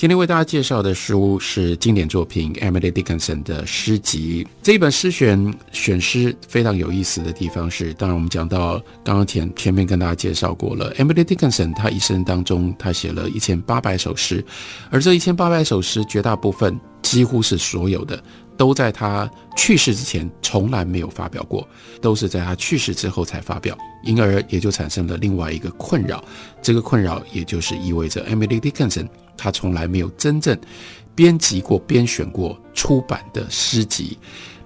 今天为大家介绍的书是经典作品 Emily Dickinson 的诗集。这一本诗选选诗非常有意思的地方是，当然我们讲到刚刚前前面跟大家介绍过了，Emily Dickinson 她一生当中她写了一千八百首诗，而这一千八百首诗绝大部分几乎是所有的。都在他去世之前从来没有发表过，都是在他去世之后才发表，因而也就产生了另外一个困扰。这个困扰也就是意味着 Emily Dickinson 他从来没有真正编辑过、编选过出版的诗集。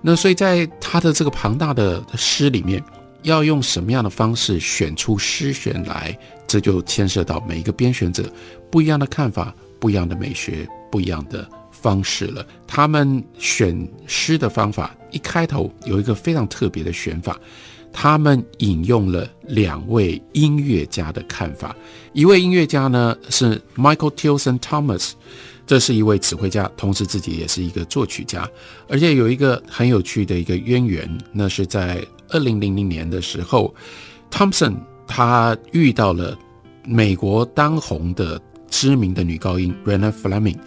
那所以在他的这个庞大的诗里面，要用什么样的方式选出诗选来，这就牵涉到每一个编选者不一样的看法、不一样的美学、不一样的。方式了，他们选诗的方法一开头有一个非常特别的选法，他们引用了两位音乐家的看法，一位音乐家呢是 Michael Tilson Thomas，这是一位指挥家，同时自己也是一个作曲家，而且有一个很有趣的一个渊源，那是在二零零零年的时候，Thompson 他遇到了美国当红的知名的女高音 Rena Fleming。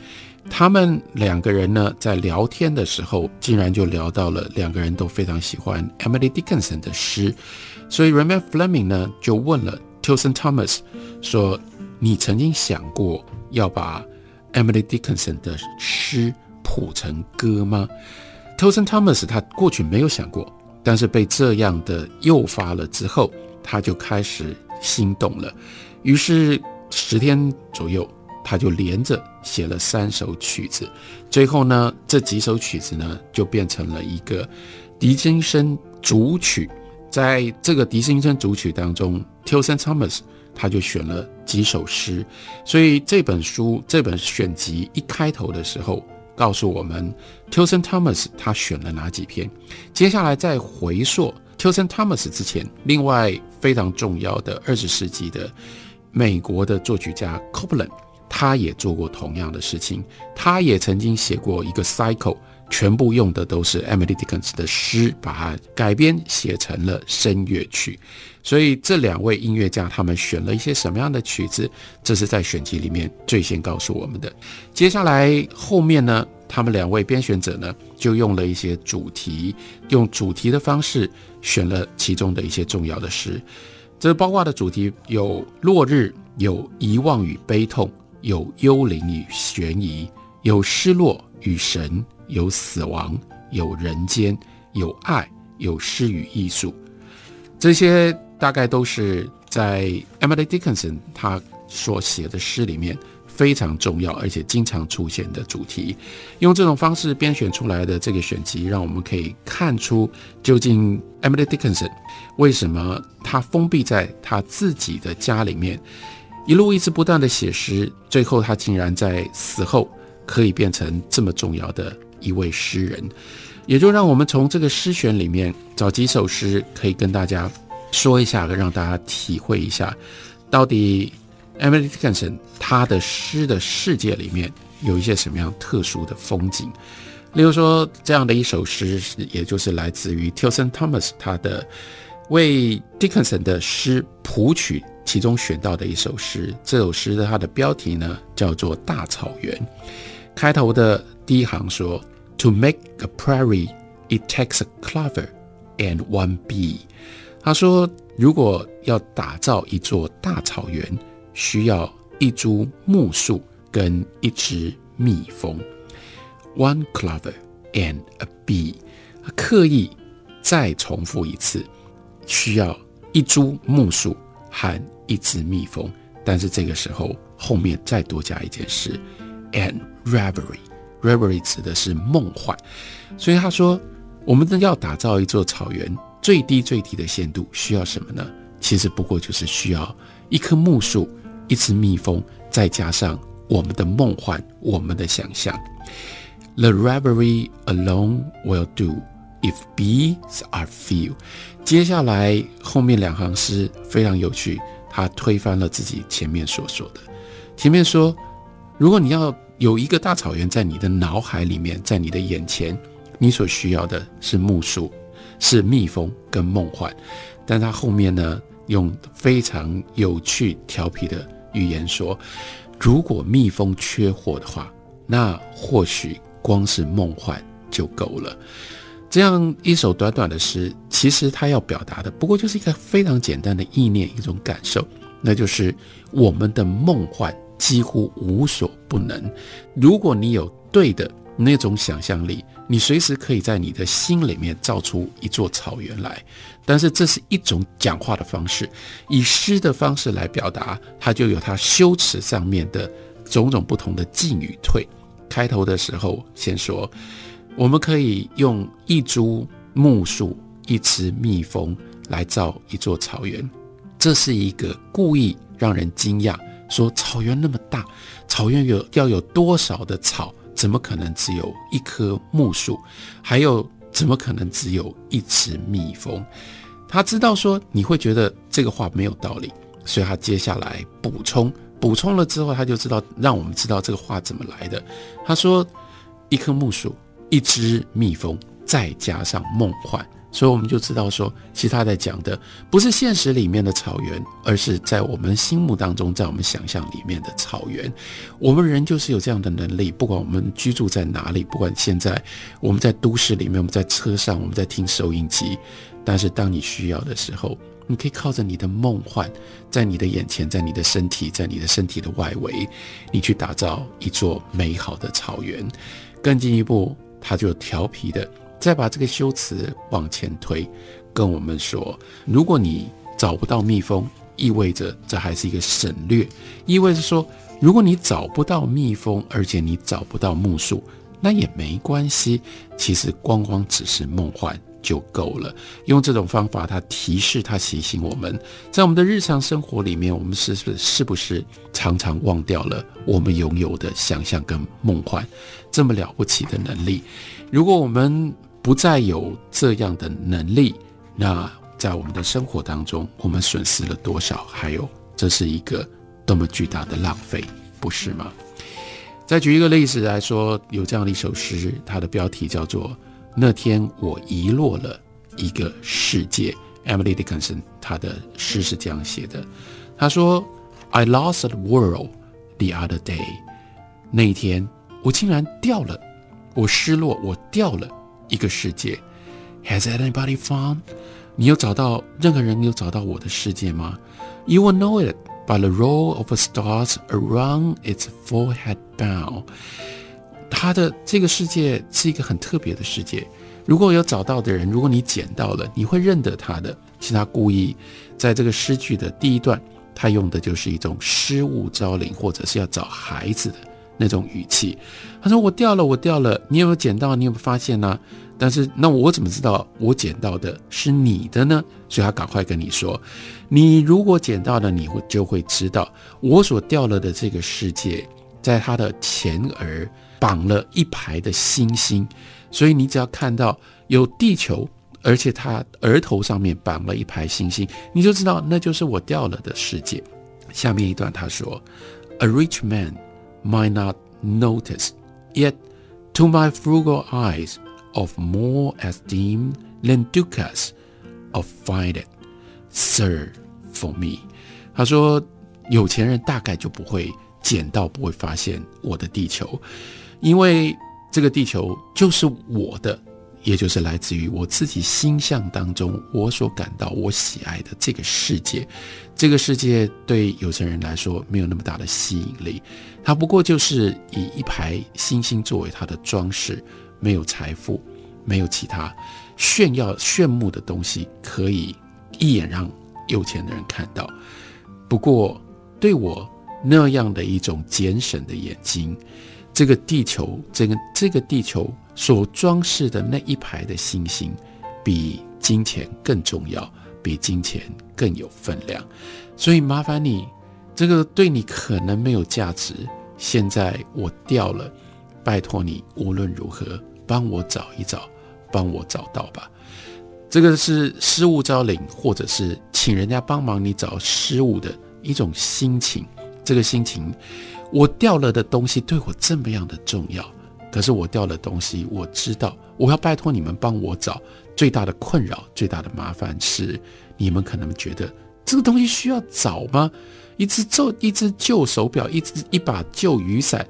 他们两个人呢，在聊天的时候，竟然就聊到了两个人都非常喜欢 Emily Dickinson 的诗，所以 Raymond Fleming 呢就问了 Tilson Thomas 说：“你曾经想过要把 Emily Dickinson 的诗谱成歌吗？”Tilson Thomas 他过去没有想过，但是被这样的诱发了之后，他就开始心动了。于是十天左右。他就连着写了三首曲子，最后呢，这几首曲子呢就变成了一个迪金森主曲。在这个迪金森主曲当中，Tilson Thomas 他就选了几首诗，所以这本书这本选集一开头的时候告诉我们，Tilson Thomas 他选了哪几篇。接下来再回溯 Tilson Thomas 之前，另外非常重要的二十世纪的美国的作曲家 Copland。他也做过同样的事情，他也曾经写过一个 cycle，全部用的都是 Emily Dickinson 的诗，把它改编写成了声乐曲。所以这两位音乐家他们选了一些什么样的曲子，这是在选集里面最先告诉我们的。接下来后面呢，他们两位编选者呢就用了一些主题，用主题的方式选了其中的一些重要的诗。这包括的主题有落日，有遗忘与悲痛。有幽灵与悬疑，有失落与神，有死亡，有人间，有爱，有诗与艺术。这些大概都是在 Emily Dickinson 他所写的诗里面非常重要而且经常出现的主题。用这种方式编选出来的这个选集，让我们可以看出究竟 Emily Dickinson 为什么他封闭在他自己的家里面。一路一直不断的写诗，最后他竟然在死后可以变成这么重要的一位诗人，也就让我们从这个诗选里面找几首诗，可以跟大家说一下，让大家体会一下，到底 Emily Dickinson 他的诗的世界里面有一些什么样特殊的风景。例如说，这样的一首诗，也就是来自于 Tilson Thomas 他的为 Dickinson 的诗谱曲。其中选到的一首诗，这首诗的它的标题呢叫做《大草原》。开头的第一行说：“To make a prairie, it takes a clover and one bee。”他说，如果要打造一座大草原，需要一株木树跟一只蜜蜂。One clover and a bee。他刻意再重复一次，需要一株木树和。一只蜜蜂，但是这个时候后面再多加一件事，and reverie，reverie 指的是梦幻，所以他说，我们要打造一座草原，最低最低的限度需要什么呢？其实不过就是需要一棵木树，一只蜜蜂，再加上我们的梦幻，我们的想象。The reverie alone will do if bees are few。接下来后面两行诗非常有趣，他推翻了自己前面所说的。前面说，如果你要有一个大草原在你的脑海里面，在你的眼前，你所需要的是木树，是蜜蜂跟梦幻。但他后面呢，用非常有趣调皮的语言说，如果蜜蜂缺货的话，那或许光是梦幻就够了。这样一首短短的诗，其实他要表达的不过就是一个非常简单的意念，一种感受，那就是我们的梦幻几乎无所不能。如果你有对的那种想象力，你随时可以在你的心里面造出一座草原来。但是这是一种讲话的方式，以诗的方式来表达，它就有它修辞上面的种种不同的进与退。开头的时候先说。我们可以用一株木树、一只蜜蜂来造一座草原，这是一个故意让人惊讶。说草原那么大，草原有要有多少的草？怎么可能只有一棵木树？还有怎么可能只有一只蜜蜂？他知道说你会觉得这个话没有道理，所以他接下来补充，补充了之后，他就知道让我们知道这个话怎么来的。他说一棵木树。一只蜜蜂，再加上梦幻，所以我们就知道说，其他在讲的不是现实里面的草原，而是在我们心目当中，在我们想象里面的草原。我们人就是有这样的能力，不管我们居住在哪里，不管现在我们在都市里面，我们在车上，我们在听收音机，但是当你需要的时候，你可以靠着你的梦幻，在你的眼前，在你的身体，在你的身体的外围，你去打造一座美好的草原。更进一步。他就调皮的再把这个修辞往前推，跟我们说：如果你找不到蜜蜂，意味着这还是一个省略，意味着说，如果你找不到蜜蜂，而且你找不到木树，那也没关系。其实光光只是梦幻就够了。用这种方法，他提示他提醒我们，在我们的日常生活里面，我们是是是不是常常忘掉了我们拥有的想象跟梦幻？这么了不起的能力，如果我们不再有这样的能力，那在我们的生活当中，我们损失了多少？还有，这是一个多么巨大的浪费，不是吗？再举一个例子来说，有这样的一首诗，它的标题叫做《那天我遗落了一个世界》。Emily Dickinson 她的诗是这样写的，她说：“I lost the world the other day。”那一天。我竟然掉了，我失落，我掉了一个世界。Has anybody found？你有找到任何人？有找到我的世界吗？You will know it by the roll of stars around its forehead bow。他的这个世界是一个很特别的世界。如果有找到的人，如果你捡到了，你会认得他的。其实他故意在这个诗句的第一段，他用的就是一种失物招领，或者是要找孩子的。那种语气，他说：“我掉了，我掉了，你有没有捡到？你有没有发现呢？但是那我怎么知道我捡到的是你的呢？所以他赶快跟你说，你如果捡到了，你会就会知道我所掉了的这个世界，在他的前额绑了一排的星星，所以你只要看到有地球，而且他额头上面绑了一排星星，你就知道那就是我掉了的世界。下面一段他说：A rich man。” might not notice, yet to my frugal eyes of more esteem than ducas of find it sir, for me。他说，有钱人大概就不会捡到，不会发现我的地球，因为这个地球就是我的。也就是来自于我自己心象当中，我所感到我喜爱的这个世界。这个世界对有钱人来说没有那么大的吸引力，它不过就是以一排星星作为它的装饰，没有财富，没有其他炫耀炫目的东西可以一眼让有钱的人看到。不过对我那样的一种俭省的眼睛，这个地球，这个这个地球。所装饰的那一排的星星，比金钱更重要，比金钱更有分量。所以麻烦你，这个对你可能没有价值。现在我掉了，拜托你无论如何帮我找一找，帮我找到吧。这个是失物招领，或者是请人家帮忙你找失物的一种心情。这个心情，我掉了的东西对我这么样的重要，可是我掉了东西，我知道我要拜托你们帮我找。最大的困扰、最大的麻烦是，你们可能觉得这个东西需要找吗？一只旧、一只旧手表，一只一把旧雨伞，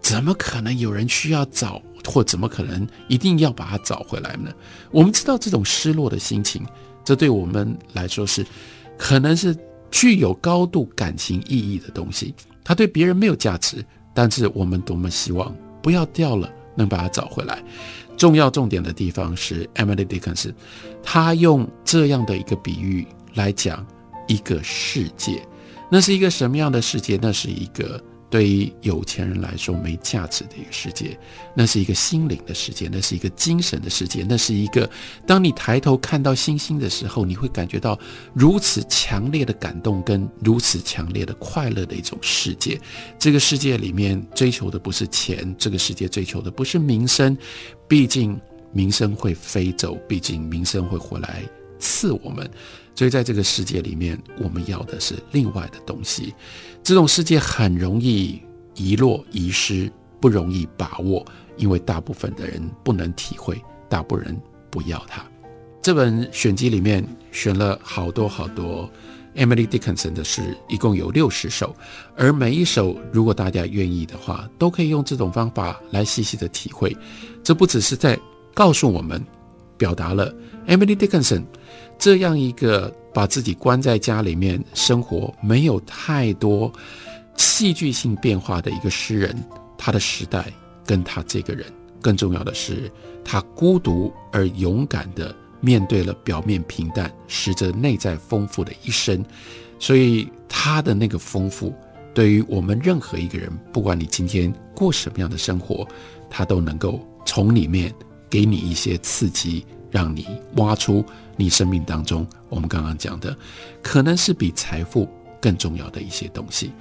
怎么可能有人需要找？或怎么可能一定要把它找回来呢？我们知道这种失落的心情，这对我们来说是可能是具有高度感情意义的东西。它对别人没有价值，但是我们多么希望不要掉了，能把它找回来。重要重点的地方是 Emily Dickinson，他用这样的一个比喻来讲一个世界，那是一个什么样的世界？那是一个。对于有钱人来说没价值的一个世界，那是一个心灵的世界，那是一个精神的世界，那是一个当你抬头看到星星的时候，你会感觉到如此强烈的感动跟如此强烈的快乐的一种世界。这个世界里面追求的不是钱，这个世界追求的不是名声，毕竟名声会飞走，毕竟名声会回来刺我们。所以在这个世界里面，我们要的是另外的东西。这种世界很容易遗落、遗失，不容易把握，因为大部分的人不能体会，大部分人不要它。这本选集里面选了好多好多 Emily Dickinson 的诗，一共有六十首，而每一首，如果大家愿意的话，都可以用这种方法来细细的体会。这不只是在告诉我们，表达了 Emily Dickinson。这样一个把自己关在家里面生活，没有太多戏剧性变化的一个诗人，他的时代跟他这个人，更重要的是，他孤独而勇敢的面对了表面平淡、实则内在丰富的一生。所以他的那个丰富，对于我们任何一个人，不管你今天过什么样的生活，他都能够从里面给你一些刺激。让你挖出你生命当中，我们刚刚讲的，可能是比财富更重要的一些东西。